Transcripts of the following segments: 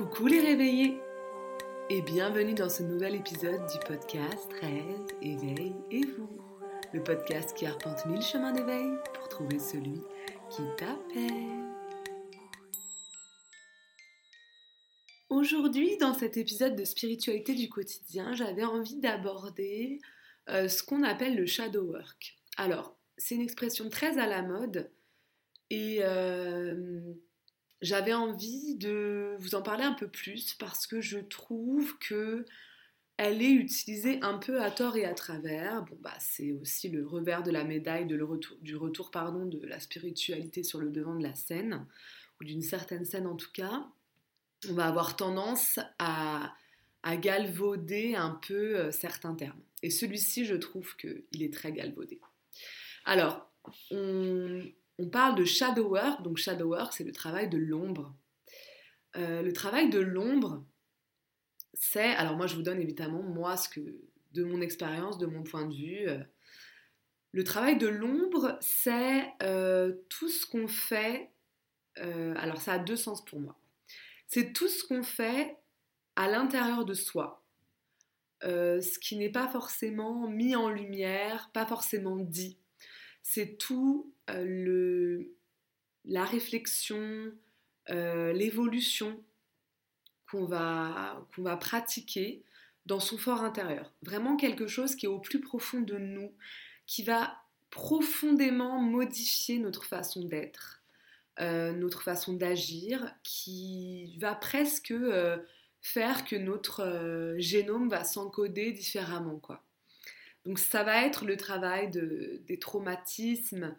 Coucou les réveillés et bienvenue dans ce nouvel épisode du podcast Rêve, éveil et vous. Le podcast qui arpente mille chemins d'éveil pour trouver celui qui t'appelle. Aujourd'hui, dans cet épisode de spiritualité du quotidien, j'avais envie d'aborder euh, ce qu'on appelle le shadow work. Alors, c'est une expression très à la mode et euh, j'avais envie de vous en parler un peu plus parce que je trouve que elle est utilisée un peu à tort et à travers. Bon, bah, c'est aussi le revers de la médaille de le retour, du retour pardon, de la spiritualité sur le devant de la scène, ou d'une certaine scène en tout cas. On va avoir tendance à, galvauder un peu euh, certains termes. Et celui-ci, je trouve qu'il est très galvaudé. Alors, on, on parle de shadow work. Donc shadow work, c'est le travail de l'ombre. Euh, le travail de l'ombre, c'est, alors moi je vous donne évidemment moi ce que, de mon expérience, de mon point de vue, euh, le travail de l'ombre, c'est euh, tout ce qu'on fait. alors ça a deux sens pour moi. C'est tout ce qu'on fait à l'intérieur de soi, ce qui n'est pas forcément mis en lumière, pas forcément dit c'est tout le, la réflexion, euh, l'évolution qu'on va, qu'on va pratiquer dans son fort intérieur. Vraiment quelque chose qui est au plus profond de nous, qui va profondément modifier notre façon d'être, euh, notre façon d'agir, qui va presque faire que notre génome va s'encoder différemment. quoi. Donc ça va être le travail des traumatismes,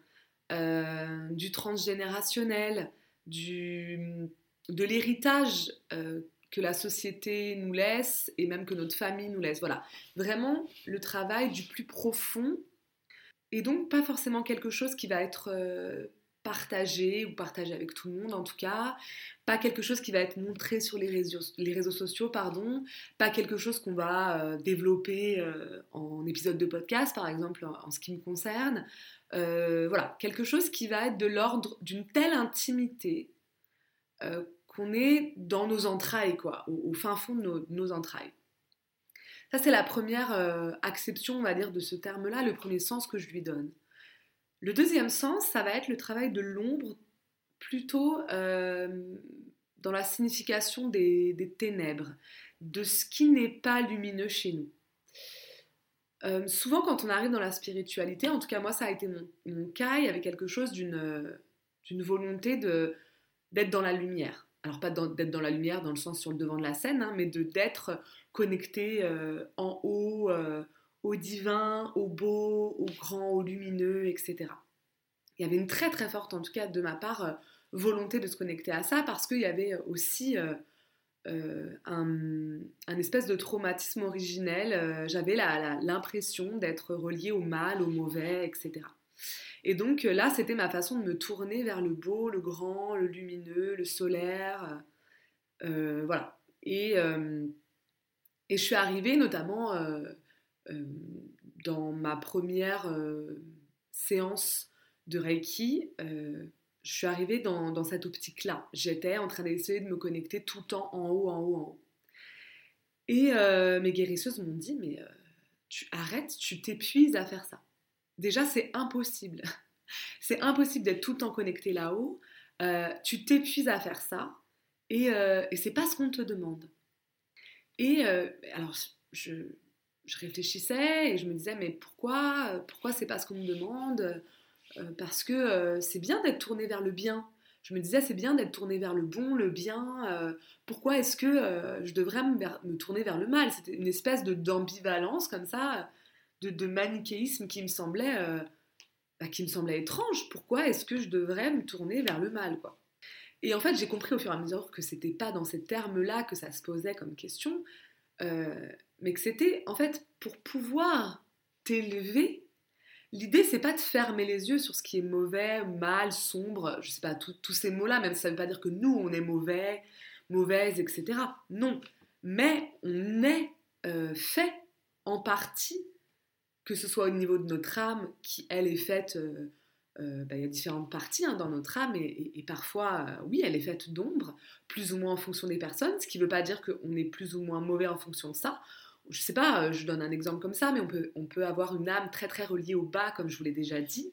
euh, du transgénérationnel, du, de l'héritage euh, que la société nous laisse et même que notre famille nous laisse. Voilà, vraiment le travail du plus profond et donc pas forcément quelque chose qui va être euh, partagé ou partagé avec tout le monde en tout cas, pas quelque chose qui va être montré sur les réseaux, sociaux, pardon, pas quelque chose qu'on va développer en épisode de podcast par exemple en, ce qui me concerne, euh, voilà, quelque chose qui va être de l'ordre d'une telle intimité qu'on est dans nos entrailles, quoi, au, fin fond de nos, entrailles. Ça, c'est la première acception, on va dire, de ce terme-là, le premier sens que je lui donne. Le deuxième sens, ça va être le travail de l'ombre, plutôt euh, dans la signification des, ténèbres, de ce qui n'est pas lumineux chez nous. Euh, souvent, quand on arrive dans la spiritualité, en tout cas moi ça a été mon, cas, il y avait quelque chose d'une volonté d'être dans la lumière. Alors pas d'être dans la lumière dans le sens sur le devant de la scène, hein, mais d'être connecté euh, en haut, au divin, au beau, au grand, au lumineux, etc. Il y avait une très très forte, en tout cas de ma part, euh, volonté de se connecter à ça parce qu'il y avait aussi euh, euh, un, espèce de traumatisme originel. J'avais l'impression d'être reliée au mal, au mauvais, etc. Et donc là, c'était ma façon de me tourner vers le beau, le grand, le lumineux, le solaire. voilà. Et, et, je suis arrivée notamment euh, dans ma première euh, séance de Reiki, euh, je suis arrivée dans, cette optique-là. J'étais en train d'essayer de me connecter tout le temps en haut, en haut, en haut. Et mes guérisseuses m'ont dit, mais tu arrêtes, tu t'épuises à faire ça. Déjà, c'est impossible. c'est impossible d'être tout le temps connecté là-haut. tu t'épuises à faire ça. Et, et c'est pas ce qu'on te demande. Et alors, je, je réfléchissais et je me disais mais pourquoi pourquoi c'est pas ce qu'on me demande? euh, parce que euh, c'est bien d'être tourné vers le bien. Je me disais c'est bien d'être tourné vers le bon le bien euh, pourquoi est-ce que je devrais me, tourner vers le mal? C'était une espèce d'ambivalence comme ça de, manichéisme qui me semblait bah, qui me semblait étrange. Pourquoi est-ce que je devrais me tourner vers le mal et en fait j'ai compris au fur et à mesure que c'était pas dans ces termes là que ça se posait comme question mais que c'était en fait pour pouvoir t'élever. L'idée, c'est pas de fermer les yeux sur ce qui est mauvais, mal, sombre, je sais pas, tous ces mots-là, même ça veut pas dire que nous, on est mauvais, mauvaise, etc. Non. Mais on est euh, fait en partie, que ce soit au niveau de notre âme, qui elle est faite euh, euh, bah, il y a différentes parties hein, dans notre âme et, parfois, euh, oui, elle est faite d'ombre, plus ou moins en fonction des personnes, ce qui ne veut pas dire qu'on est plus ou moins mauvais en fonction de ça. Je ne sais pas, euh, je donne un exemple comme ça, mais on peut, avoir une âme très très reliée au bas, comme je vous l'ai déjà dit,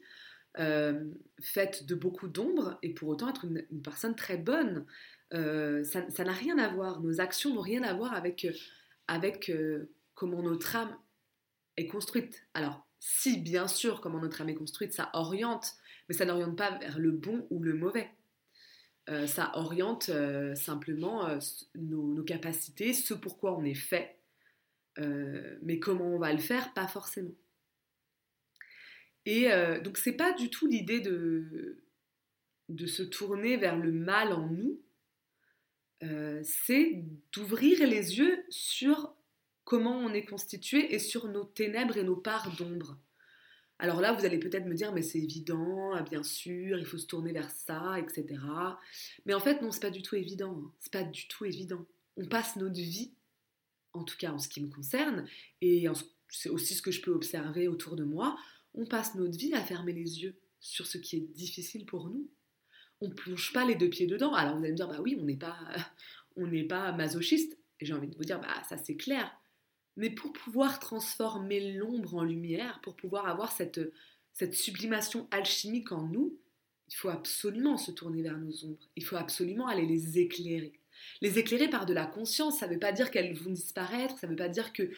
faite de beaucoup d'ombre et pour autant être une, personne très bonne. ça n'a rien à voir, nos actions n'ont rien à voir avec, comment notre âme est construite. Alors, si bien sûr, comment notre âme est construite, ça oriente, mais ça n'oriente pas vers le bon ou le mauvais. Euh, ça oriente euh, simplement euh, nos, capacités, ce pourquoi on est fait, mais comment on va le faire, pas forcément. Et donc c'est pas du tout l'idée de, de se tourner vers le mal en nous, c'est d'ouvrir les yeux sur comment on est constitué et sur nos ténèbres et nos parts d'ombre. Alors là, vous allez peut-être me dire, mais c'est évident, ah, bien sûr, il faut se tourner vers ça, etc. Mais en fait, non, c'est pas du tout évident. Hein. C'est pas du tout évident. On passe notre vie, en tout cas en ce qui me concerne, et c'est aussi ce que je peux observer autour de moi, on passe notre vie à fermer les yeux sur ce qui est difficile pour nous. On plonge pas les deux pieds dedans. Alors vous allez me dire, bah oui, on n'est pas, on n'est pas masochiste. J'ai envie de vous dire, bah ça c'est clair. Mais pour pouvoir transformer l'ombre en lumière, pour pouvoir avoir cette, cette sublimation alchimique en nous, il faut absolument se tourner vers nos ombres. Il faut absolument aller les éclairer. Les éclairer par de la conscience, ça ne veut pas dire qu'elles vont disparaître, ça ne veut pas dire que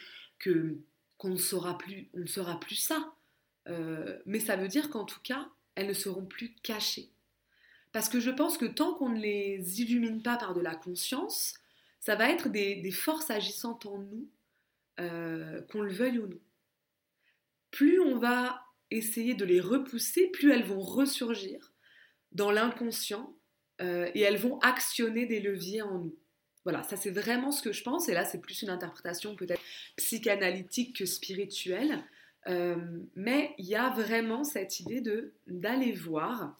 qu'on ne saura plus, on ne plus ça. Euh, mais ça veut dire qu'en tout cas, elles ne seront plus cachées. Parce que je pense que tant qu'on ne les illumine pas par de la conscience, ça va être des forces agissantes en nous euh, qu'on le veuille ou non. Plus on va essayer de les repousser, plus elles vont ressurgir dans l'inconscient euh, et elles vont actionner des leviers en nous. Voilà, ça c'est vraiment ce que je pense, et là c'est plus une interprétation peut-être psychanalytique que spirituelle, euh, mais il y a vraiment cette idée d'aller voir,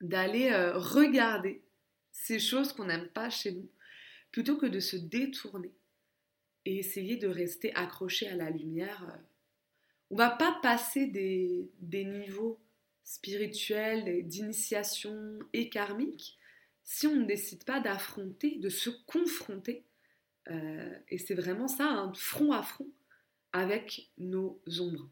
d'aller regarder ces choses qu'on n'aime pas chez nous, plutôt que de se détourner et essayer de rester accroché à la lumière. Euh. On va pas passer des, niveaux spirituels, d'initiation et karmiques si on ne décide pas d'affronter, de se confronter. Euh, et c'est vraiment ça, un front à front avec nos ombres.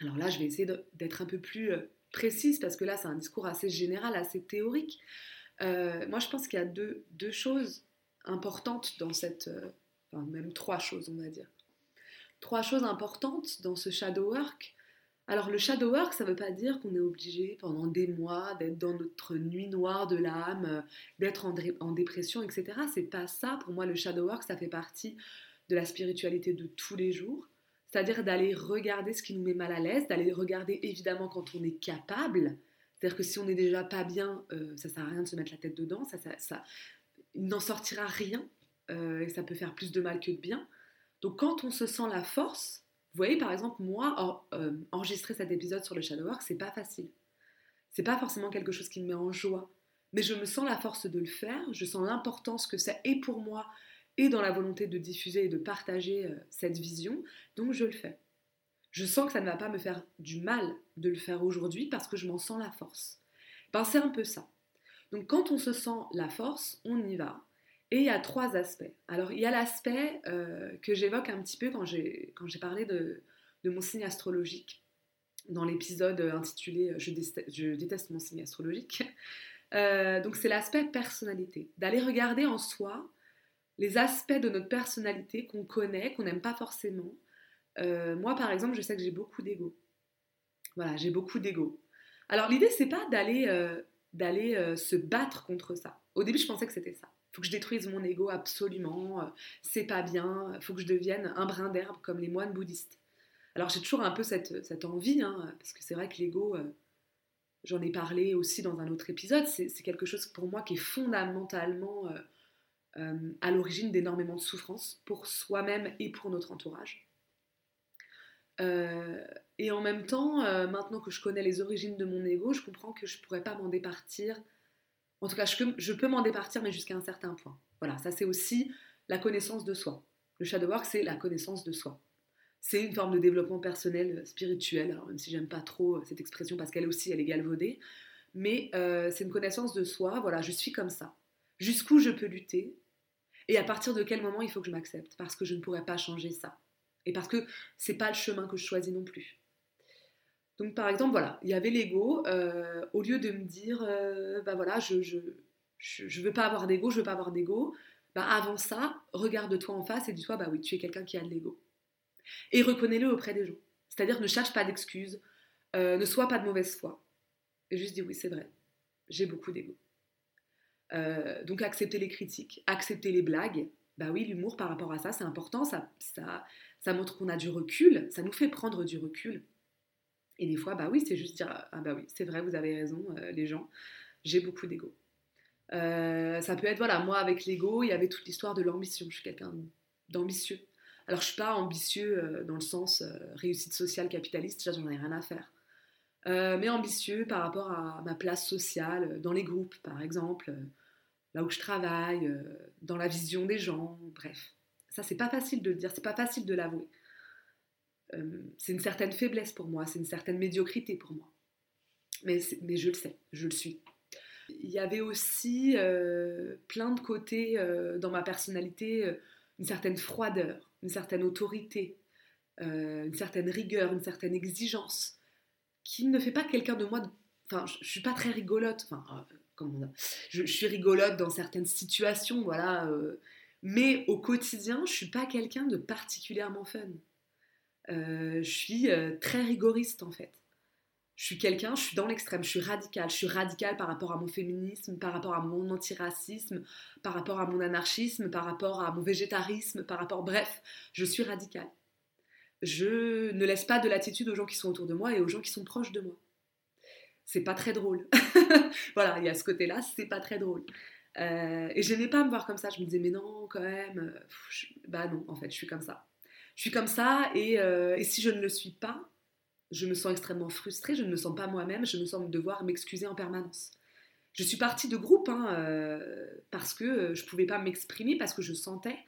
Alors là, je vais essayer d'être un peu plus euh, précise parce que là, c'est un discours assez général, assez théorique. moi, je pense qu'il y a deux, choses importantes dans cette, même trois choses, on va dire. Trois choses importantes dans ce shadow work. Alors le shadow work, ça ne veut pas dire qu'on est obligé pendant des mois d'être dans notre nuit noire de l'âme, d'être en, dépression, etc. C'est pas ça. Pour moi, le shadow work, ça fait partie de la spiritualité de tous les jours. C'est-à-dire d'aller regarder ce qui nous met mal à l'aise, d'aller regarder évidemment quand on est capable. C'est-à-dire que si on n'est déjà pas bien, euh, ça sert à rien de se mettre la tête dedans, ça, ça, ça il n'en sortira rien. Euh, et ça peut faire plus de mal que de bien. Donc quand on se sent la force, vous voyez par exemple moi euh, enregistrer cet épisode sur le shadow work, c'est pas facile. C'est pas forcément quelque chose qui me met en joie, mais je me sens la force de le faire, je sens l'importance que ça est pour moi et dans la volonté de diffuser et de partager euh, cette vision, donc je le fais. Je sens que ça ne va pas me faire du mal de le faire aujourd'hui parce que je m'en sens la force. Ben, c'est un peu ça. Donc quand on se sent la force, on y va. Et il y a trois aspects. Alors, il y a l'aspect euh, que j'évoque un petit peu quand j'ai, quand j'ai parlé de, de, mon signe astrologique, dans l'épisode intitulé je, je, déteste mon signe astrologique. Euh, donc, c'est l'aspect personnalité. D'aller regarder en soi les aspects de notre personnalité qu'on connaît, qu'on n'aime pas forcément. Euh, moi, par exemple, je sais que j'ai beaucoup d'ego. Voilà, j'ai beaucoup d'ego. Alors, l'idée, c'est pas d'aller, d'aller se battre contre ça. Au début, je pensais que c'était ça faut que je détruise mon ego absolument, euh, c'est pas bien, faut que je devienne un brin d'herbe comme les moines bouddhistes. Alors j'ai toujours un peu cette, envie, hein, parce que c'est vrai que l'ego, euh, j'en ai parlé aussi dans un autre épisode, c'est quelque chose pour moi qui est fondamentalement euh, à l'origine d'énormément de souffrances pour soi-même et pour notre entourage. et en même temps, maintenant que je connais les origines de mon ego, je comprends que je ne pourrais pas m'en départir en tout cas, je, peux m'en départir, mais jusqu'à un certain point. Voilà, ça c'est aussi la connaissance de soi. Le shadow work, c'est la connaissance de soi. c'est une forme de développement personnel euh, spirituel, alors même si j'aime pas trop cette expression parce qu'elle aussi, elle est galvaudée, mais c'est une connaissance de soi, voilà, je suis comme ça. Jusqu'où je peux lutter et à partir de quel moment il faut que je m'accepte? Parce que je ne pourrais pas changer ça. Et parce que c'est pas le chemin que je choisis non plus. Donc par exemple, voilà, il y avait l'ego, au lieu de me dire, bah voilà, je, je, veux pas avoir d'ego, je veux pas avoir d'ego, bah avant ça, regarde-toi en face et dis-toi, bah oui, tu es quelqu'un qui a de l'ego. Et reconnais-le auprès des gens. C'est-à-dire ne cherche pas d'excuses, euh, ne sois pas de mauvaise foi. Et juste dis oui, c'est vrai, j'ai beaucoup d'ego. Euh, donc accepter les critiques, accepter les blagues. Bah oui, l'humour par rapport à ça, c'est important, ça, ça, ça montre qu'on a du recul, ça nous fait prendre du recul. Et des fois, bah oui, c'est juste dire ah bah oui, c'est vrai, vous avez raison, euh, les gens, j'ai beaucoup d'ego. ça peut être, voilà, moi avec l'ego, il y avait toute l'histoire de l'ambition. Je suis quelqu'un d'ambitieux. Alors, je suis pas ambitieux euh, dans le sens euh, réussite sociale capitaliste, ça, j'en ai rien à faire. Euh, mais ambitieux par rapport à ma place sociale, dans les groupes, par exemple, là où je travaille, dans la vision des gens, bref. Ça, c'est pas facile de le dire, c'est pas facile de l'avouer. C'est une certaine faiblesse pour moi, c'est une certaine médiocrité pour moi. Mais, mais, je le sais, je le suis. Il y avait aussi plein de côtés dans ma personnalité, une certaine froideur une certaine autorité, euh, une certaine rigueur, une certaine exigence, qui ne fait pas quelqu'un de moi. Enfin, je, ne suis pas très rigolote. Enfin, euh, comment on je, suis rigolote dans certaines situations, voilà. Euh, mais au quotidien, je suis pas quelqu'un de particulièrement fun. Je suis très rigoriste en fait je suis quelqu'un, je suis dans l'extrême, je suis radicale. Je suis radicale par rapport à mon féminisme, par rapport à mon antiracisme, par rapport à mon anarchisme, par rapport à mon végétarisme, par rapport. Bref, je suis radicale. Je ne laisse pas de latitude aux gens qui sont autour de moi et aux gens qui sont proches de moi. C'est pas très drôle. voilà, il y a ce côté-là, c'est pas très drôle. Euh, et je n'aimais pas me voir comme ça. Je me disais, mais non, quand même. Bah non, en fait, je suis comme ça. Je suis comme ça et, euh, et si je ne le suis pas, je me sens extrêmement frustrée, je ne me sens pas moi-même, je me sens devoir m'excuser en permanence. Je suis partie de groupe hein, euh, parce que euh, je ne pouvais pas m'exprimer, parce que je sentais,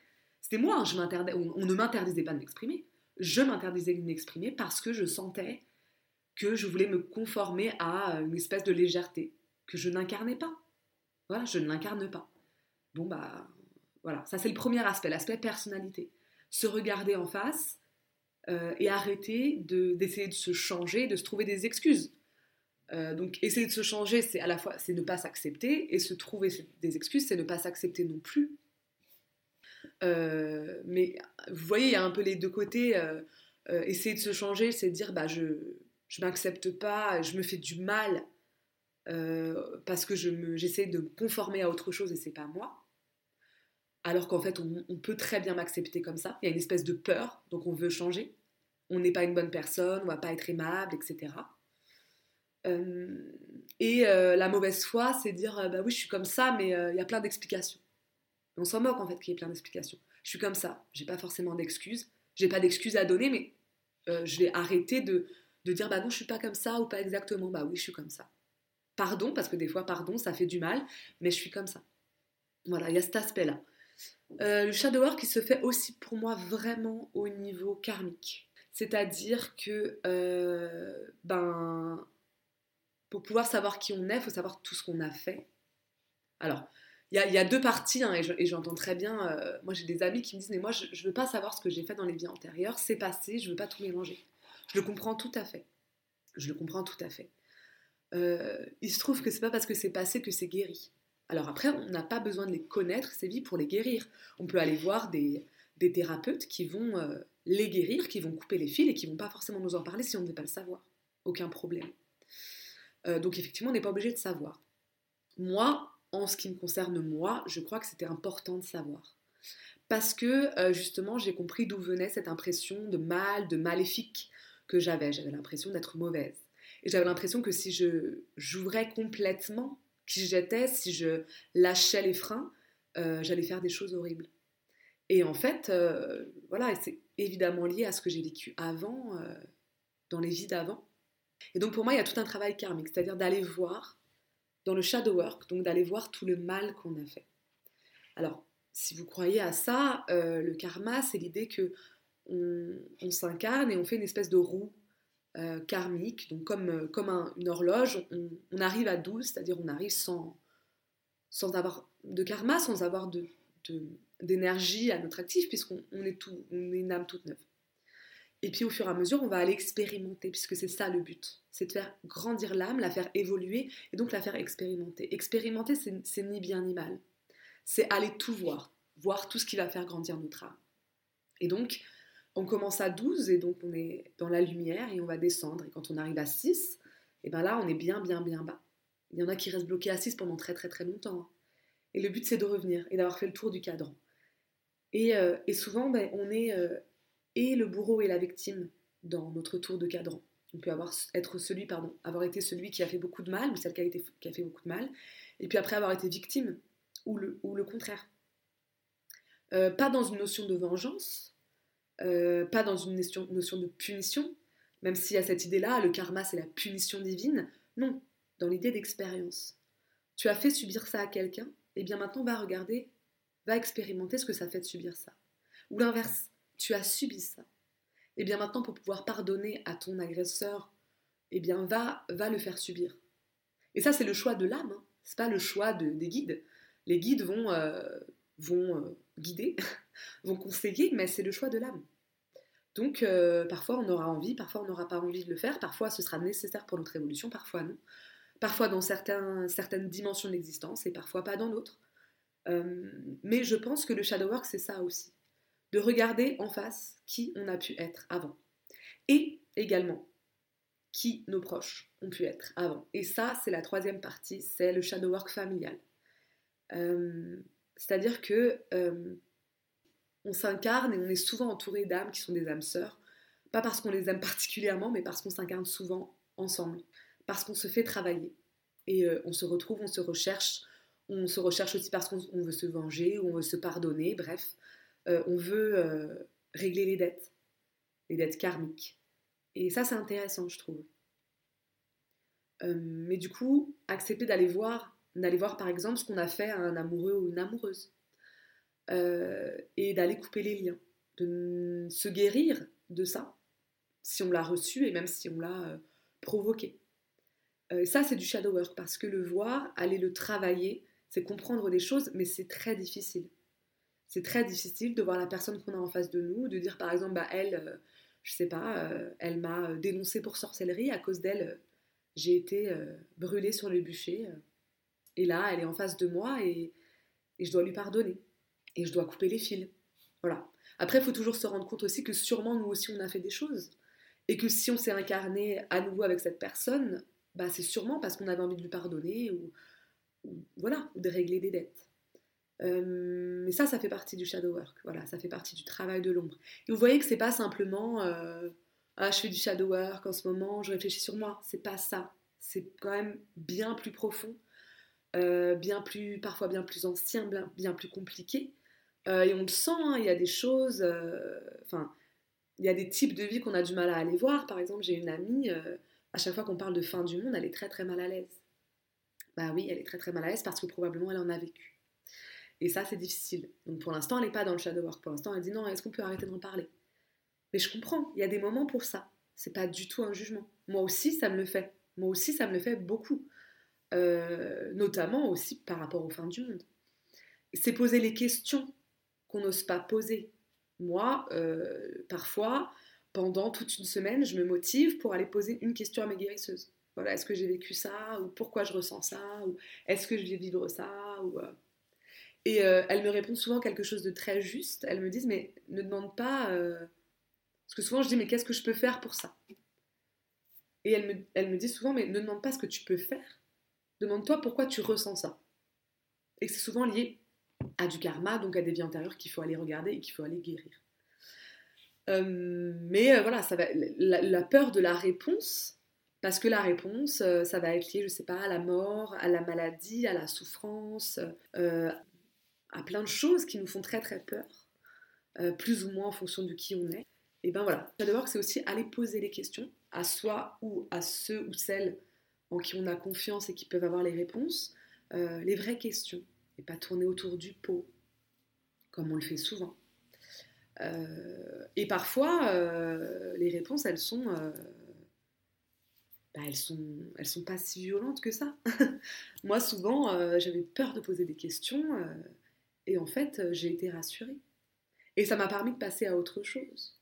c'était moi, hein, on, ne m'interdisait pas de m'exprimer, je m'interdisais de m'exprimer parce que je sentais que je voulais me conformer à une espèce de légèreté que je n'incarnais pas. Voilà, je ne l'incarne pas. Bon bah voilà, ça c'est le premier aspect, l'aspect personnalité. Se regarder en face, euh, et arrêter d'essayer de, se changer, de se trouver des excuses. Euh, donc essayer de se changer, c'est à la fois c'est ne pas s'accepter, et se trouver des excuses, c'est ne pas s'accepter non plus. Euh, mais vous voyez, il y a un peu les deux côtés. essayer de se changer, c'est dire bah je je m'accepte pas, je me fais du mal parce que j'essaie de me conformer à autre chose et c'est pas moi alors qu'en fait, on, peut très bien m'accepter comme ça. Il y a une espèce de peur, donc on veut changer. On n'est pas une bonne personne, on va pas être aimable, etc. et euh, euh, la mauvaise foi, c'est dire, euh, bah oui, je suis comme ça, mais il y a plein d'explications. On s'en moque en fait qu'il y ait plein d'explications. Je suis comme ça, j'ai pas forcément d'excuses, j'ai pas d'excuses à donner, mais je vais arrêter de, dire, bah non, je suis pas comme ça ou pas exactement, bah oui, je suis comme ça. Pardon, parce que des fois, pardon, ça fait du mal, mais je suis comme ça. Voilà, il y a cet aspect-là. Euh, le shadow work il se fait aussi pour moi vraiment au niveau karmique. C'est-à-dire que euh, ben, pour pouvoir savoir qui on est, il faut savoir tout ce qu'on a fait. Alors, il y, a deux parties, hein, et j'entends très bien, euh, moi j'ai des amis qui me disent, mais moi je ne veux pas savoir ce que j'ai fait dans les vies antérieures, c'est passé, je ne veux pas tout mélanger. Je le comprends tout à fait. Je le comprends tout à fait. il se trouve que c'est pas parce que c'est passé que c'est guéri. Alors après, on n'a pas besoin de les connaître, ces vies, pour les guérir. On peut aller voir des, thérapeutes qui vont euh, les guérir, qui vont couper les fils et qui vont pas forcément nous en parler si on ne veut pas le savoir. Aucun problème. Euh, donc effectivement, on n'est pas obligé de savoir. Moi, en ce qui me concerne moi, je crois que c'était important de savoir. Parce que euh, justement, j'ai compris d'où venait cette impression de mal, de maléfique que j'avais. J'avais l'impression d'être mauvaise. Et j'avais l'impression que si je j'ouvrais complètement qui j'étais, si je lâchais les freins, euh, j'allais faire des choses horribles. Et en fait, euh, voilà, c'est évidemment lié à ce que j'ai vécu avant, euh, dans les vies d'avant. Et donc pour moi, il y a tout un travail karmique, c'est-à-dire d'aller voir dans le shadow work, donc d'aller voir tout le mal qu'on a fait. Alors, si vous croyez à ça, le karma, c'est l'idée que on, s'incarne et on fait une espèce de roue euh, karmique, donc comme, euh, comme une horloge, on, arrive à 12, c'est-à-dire on arrive sans, sans avoir de karma, sans avoir de, d'énergie à notre actif, puisqu'on est, tout, on est une âme toute neuve. Et puis au fur et à mesure, on va aller expérimenter, puisque c'est ça le but. C'est de faire grandir l'âme, la faire évoluer, et donc la faire expérimenter. Expérimenter, c'est ni bien ni mal. C'est aller tout voir, voir tout ce qui va faire grandir notre âme. Et donc, on commence à 12 et donc on est dans la lumière et on va descendre. Et quand on arrive à 6, et ben là on est bien bien bien bas. Il y en a qui restent bloqués à 6 pendant très très très longtemps. Hein. Et le but c'est de revenir et d'avoir fait le tour du cadran. Et, euh, souvent ben, on est euh, et le bourreau et la victime dans notre tour de cadran. On peut avoir, être celui, pardon, avoir été celui qui a fait beaucoup de mal, ou celle qui a, fait beaucoup de mal, et puis après avoir été victime, ou le, ou le contraire. Euh, pas dans une notion de vengeance, euh, pas dans une notion, de punition, même s'il y a cette idée-là, le karma c'est la punition divine. Non, dans l'idée d'expérience. Tu as fait subir ça à quelqu'un, et bien maintenant va regarder, va expérimenter ce que ça fait de subir ça. Ou l'inverse, tu as subi ça. Et bien maintenant pour pouvoir pardonner à ton agresseur, et bien va, va le faire subir. Et ça c'est le choix de l'âme, hein. c'est pas le choix des guides. Les guides vont, euh, vont euh, guider, vont conseiller, mais c'est le choix de l'âme. Donc euh, parfois on aura envie, parfois on n'aura pas envie de le faire, parfois ce sera nécessaire pour notre évolution, parfois non. Parfois dans certaines dimensions de l'existence et parfois pas dans d'autres. Euh, mais je pense que le shadow work c'est ça aussi. De regarder en face qui on a pu être avant. Et également qui nos proches ont pu être avant. Et ça c'est la troisième partie, c'est le shadow work familial. Euh, c'est-à-dire que on s'incarne et on est souvent entouré d'âmes qui sont des âmes sœurs, pas parce qu'on les aime particulièrement, mais parce qu'on s'incarne souvent ensemble, parce qu'on se fait travailler. Et euh, on se retrouve, on se recherche, on se recherche aussi parce qu'on veut se venger ou on veut se pardonner, bref, euh, on veut régler les dettes, les dettes karmiques. Et ça, c'est intéressant, je trouve. mais du coup, accepter d'aller voir d'aller voir par exemple ce qu'on a fait à un amoureux ou une amoureuse, euh, et d'aller couper les liens, de se guérir de ça, si on l'a reçu et même si on l'a euh, provoqué. Euh, ça, c'est du shadow work, parce que le voir, aller le travailler, c'est comprendre des choses, mais c'est très difficile. C'est très difficile de voir la personne qu'on a en face de nous, de dire par exemple, bah, elle, je sais pas, elle m'a dénoncé pour sorcellerie, à cause d'elle, j'ai été brûlée sur le bûcher et là, elle est en face de moi et, je dois lui pardonner. Et je dois couper les fils. Voilà. Après, il faut toujours se rendre compte aussi que sûrement nous aussi on a fait des choses. Et que si on s'est incarné à nouveau avec cette personne, bah, c'est sûrement parce qu'on avait envie de lui pardonner ou, voilà, de régler des dettes. Euh, mais ça, ça fait partie du shadow work. Voilà, ça fait partie du travail de l'ombre. Et vous voyez que c'est pas simplement euh, ah je fais du shadow work en ce moment, je réfléchis sur moi. C'est pas ça. C'est quand même bien plus profond. Euh, bien plus, parfois bien plus ancien, bien, plus compliqué. Euh, et on le sent, hein, il y a des choses, euh, enfin, il y a des types de vie qu'on a du mal à aller voir. Par exemple, j'ai une amie, à chaque fois qu'on parle de fin du monde, elle est très très mal à l'aise. Bah oui, elle est très très mal à l'aise parce que probablement elle en a vécu. Et ça, c'est difficile. Donc pour l'instant, elle n'est pas dans le shadow work. Pour l'instant, elle dit non, est-ce qu'on peut arrêter d'en parler? Mais je comprends, il y a des moments pour ça. C'est pas du tout un jugement. Moi aussi, ça me le fait. Moi aussi, ça me le fait beaucoup. Euh, notamment aussi par rapport aux fins du monde. C'est poser les questions n'ose pas poser. Moi, euh, parfois, pendant toute une semaine, je me motive pour aller poser une question à mes guérisseuses. Voilà, est-ce que j'ai vécu ça Ou pourquoi je ressens ça Ou est-ce que je vais vivre ça ou, euh, Et elles me répondent souvent quelque chose de très juste. Elles me disent, mais ne demande pas... Parce que souvent, je dis, mais qu'est-ce que je peux faire pour ça? Et elles me, elles me disent souvent, mais ne demande pas ce que tu peux faire, Demande-toi pourquoi tu ressens ça. Et c'est souvent lié à du karma, donc à des vies antérieures qu'il faut aller regarder et qu'il faut aller guérir. Euh, mais euh, voilà, ça va, la, peur de la réponse, parce que la réponse, euh, ça va être lié, je sais pas, à la mort, à la maladie, à la souffrance, à plein de choses qui nous font très très peur, plus ou moins en fonction de qui on est. Et ben voilà, d'abord c'est aussi aller poser les questions à soi ou à ceux ou celles en qui on a confiance et qui peuvent avoir les réponses, les vraies questions, et pas tourner autour du pot, comme on le fait souvent. et parfois, les réponses, elles sont, bah, elles sont, elles sont pas si violentes que ça. Moi, souvent, j'avais peur de poser des questions, et en fait, j'ai été rassurée. Et ça m'a permis de passer à autre chose.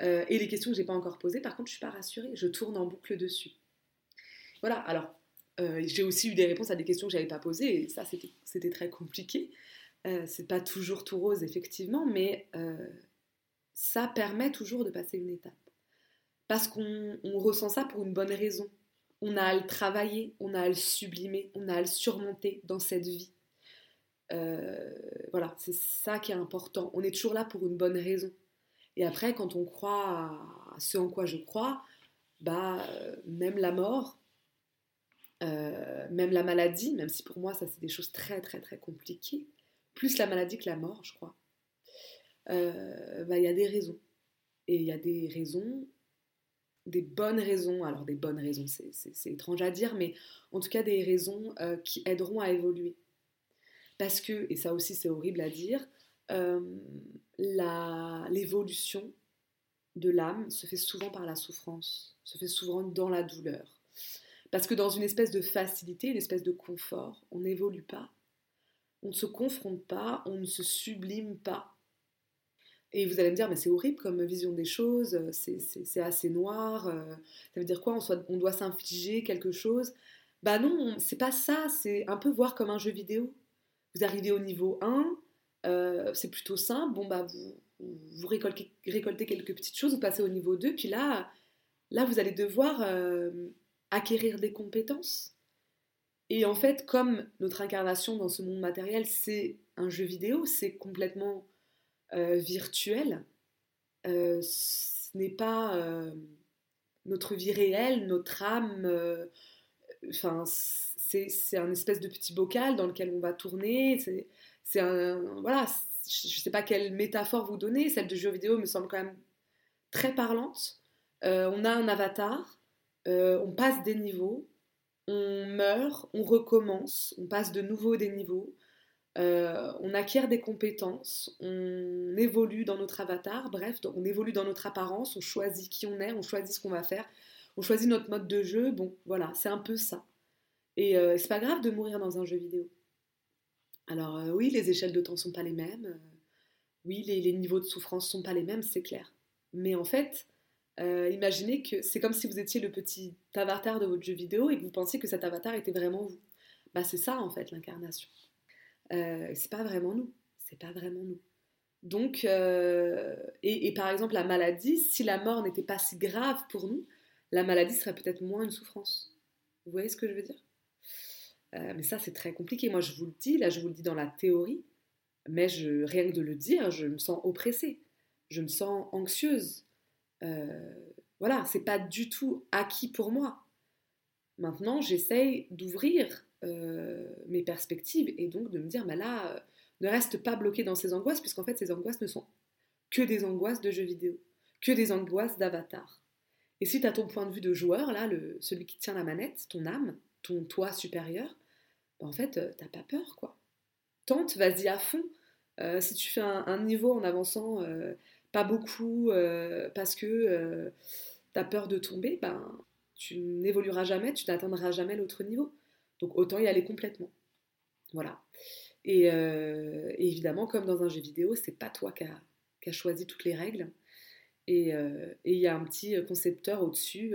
Euh, et les questions que j'ai pas encore posées, par contre, je suis pas rassurée. Je tourne en boucle dessus. Voilà. Alors, euh, j'ai aussi eu des réponses à des questions que j'avais pas posées, et ça, c'était très compliqué. Euh, c'est pas toujours tout rose, effectivement, mais euh, ça permet toujours de passer une étape. Parce qu'on ressent ça pour une bonne raison. On a à le travailler, on a à le sublimer, on a à le surmonter dans cette vie. voilà, c'est ça qui est important. On est toujours là pour une bonne raison. Et après, quand on croit à ce en quoi je crois, bah, euh, même la mort, euh, même la maladie, même si pour moi ça c'est des choses très très très compliquées, plus la maladie que la mort, je crois, euh, bah, il y a des raisons. Et il y a des raisons, des bonnes raisons, alors des bonnes raisons, c'est étrange à dire, mais en tout cas des raisons qui aideront à évoluer. Parce que, et ça aussi c'est horrible à dire, l'évolution de l'âme se fait souvent par la souffrance, se fait souvent dans la douleur. Parce que dans une espèce de facilité, une espèce de confort, on n'évolue pas, on ne se confronte pas, on ne se sublime pas. Et vous allez me dire, mais c'est horrible comme vision des choses, c'est assez noir, euh, ça veut dire quoi on, doit s'infliger quelque chose? Bah non, c'est pas ça, c'est un peu voir comme un jeu vidéo. Vous arrivez au niveau 1, euh, c'est plutôt simple. Bon, bah, vous, vous récoltez, quelques petites choses, vous passez au niveau 2, puis là, là vous allez devoir euh, acquérir des compétences. Et en fait, comme notre incarnation dans ce monde matériel, c'est un jeu vidéo, c'est complètement euh, virtuel, ce n'est pas notre vie réelle, notre âme, enfin, c'est un espèce de petit bocal dans lequel on va tourner, c'est un. Voilà, je ne sais pas quelle métaphore vous donner, celle de jeu vidéo me semble quand même très parlante. Euh, on a un avatar, euh, on passe des niveaux, on meurt, on recommence, on passe de nouveau des niveaux, euh, on acquiert des compétences, on évolue dans notre avatar, bref, on évolue dans notre apparence, on choisit qui on est, on choisit ce qu'on va faire, on choisit notre mode de jeu, bon, voilà, c'est un peu ça. Et c'est pas grave de mourir dans un jeu vidéo. Alors euh, oui, les échelles de temps sont pas les mêmes. Euh, oui, les, niveaux de souffrance sont pas les mêmes, c'est clair. Mais en fait, euh, imaginez que c'est comme si vous étiez le petit avatar de votre jeu vidéo et que vous pensiez que cet avatar était vraiment vous. Bah c'est ça en fait l'incarnation. c'est pas vraiment nous. C'est pas vraiment nous. Donc, et, par exemple la maladie, si la mort n'était pas si grave pour nous, la maladie serait peut-être moins une souffrance. Vous voyez ce que je veux dire? Euh, mais ça, c'est très compliqué. Moi, je vous le dis, là, je vous le dis dans la théorie, mais rien que de le dire, je me sens oppressée, je me sens anxieuse. Euh, voilà, c'est pas du tout acquis pour moi. Maintenant, j'essaye d'ouvrir euh, mes perspectives et donc de me dire, mais là, ne reste pas bloqué dans ces angoisses, puisqu'en fait, ces angoisses ne sont que des angoisses de jeux vidéo, que des angoisses d'avatar. Et si tu as ton point de vue de joueur, là, celui qui tient la manette, ton âme, ton toi supérieur, en fait, euh, t'as pas peur, quoi. Tente, vas-y à fond. Euh, si tu fais un, niveau en avançant euh, pas beaucoup parce que t'as peur de tomber, ben, tu n'évolueras jamais, tu n'atteindras jamais l'autre niveau. Donc autant y aller complètement. Voilà. Et, évidemment, comme dans un jeu vidéo, c'est pas toi qui as choisi toutes les règles. Et il y a un petit concepteur au-dessus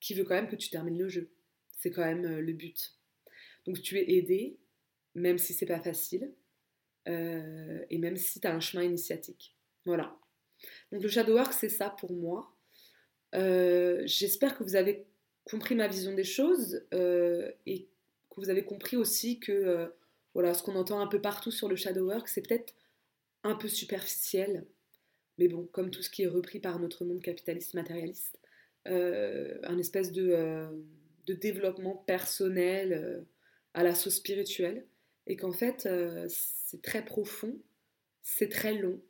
qui veut quand même que tu termines le jeu. C'est quand même le but. Donc tu es aidé, même si c'est pas facile, euh, et même si tu as un chemin initiatique. Voilà. Donc le shadow work, c'est ça pour moi. Euh, j'espère que vous avez compris ma vision des choses euh, et que vous avez compris aussi que voilà, ce qu'on entend un peu partout sur le shadow work, c'est peut-être un peu superficiel. Mais bon, comme tout ce qui est repris par notre monde capitaliste matérialiste, un espèce de, de développement personnel à la sauce spirituelle et qu'en fait euh, c'est très profond, c'est très long,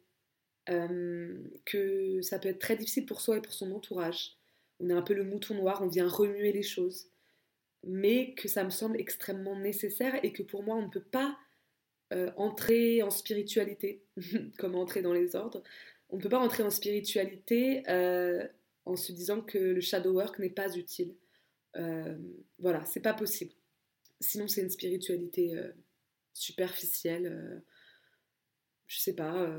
euh, que ça peut être très difficile pour soi et pour son entourage. On est un peu le mouton noir, on vient remuer les choses, mais que ça me semble extrêmement nécessaire et que pour moi on ne peut pas euh, entrer en spiritualité, comme entrer dans les ordres. On ne peut pas entrer en spiritualité euh, en se disant que le shadow work n'est pas utile. Voilà, c'est pas possible. Sinon, c'est une spiritualité superficielle, je sais pas,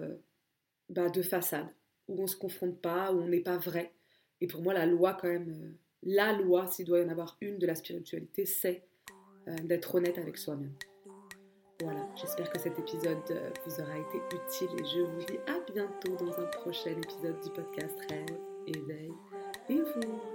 bah, de façade, où on se confronte pas, où on n'est pas vrai. Et pour moi, la loi, quand même, la loi, s'il doit y en avoir une de la spiritualité, c'est d'être honnête avec soi-même. Voilà, j'espère que cet épisode euh, vous aura été utile et je vous dis à bientôt dans un prochain épisode du podcast Rêve, Éveil et vous.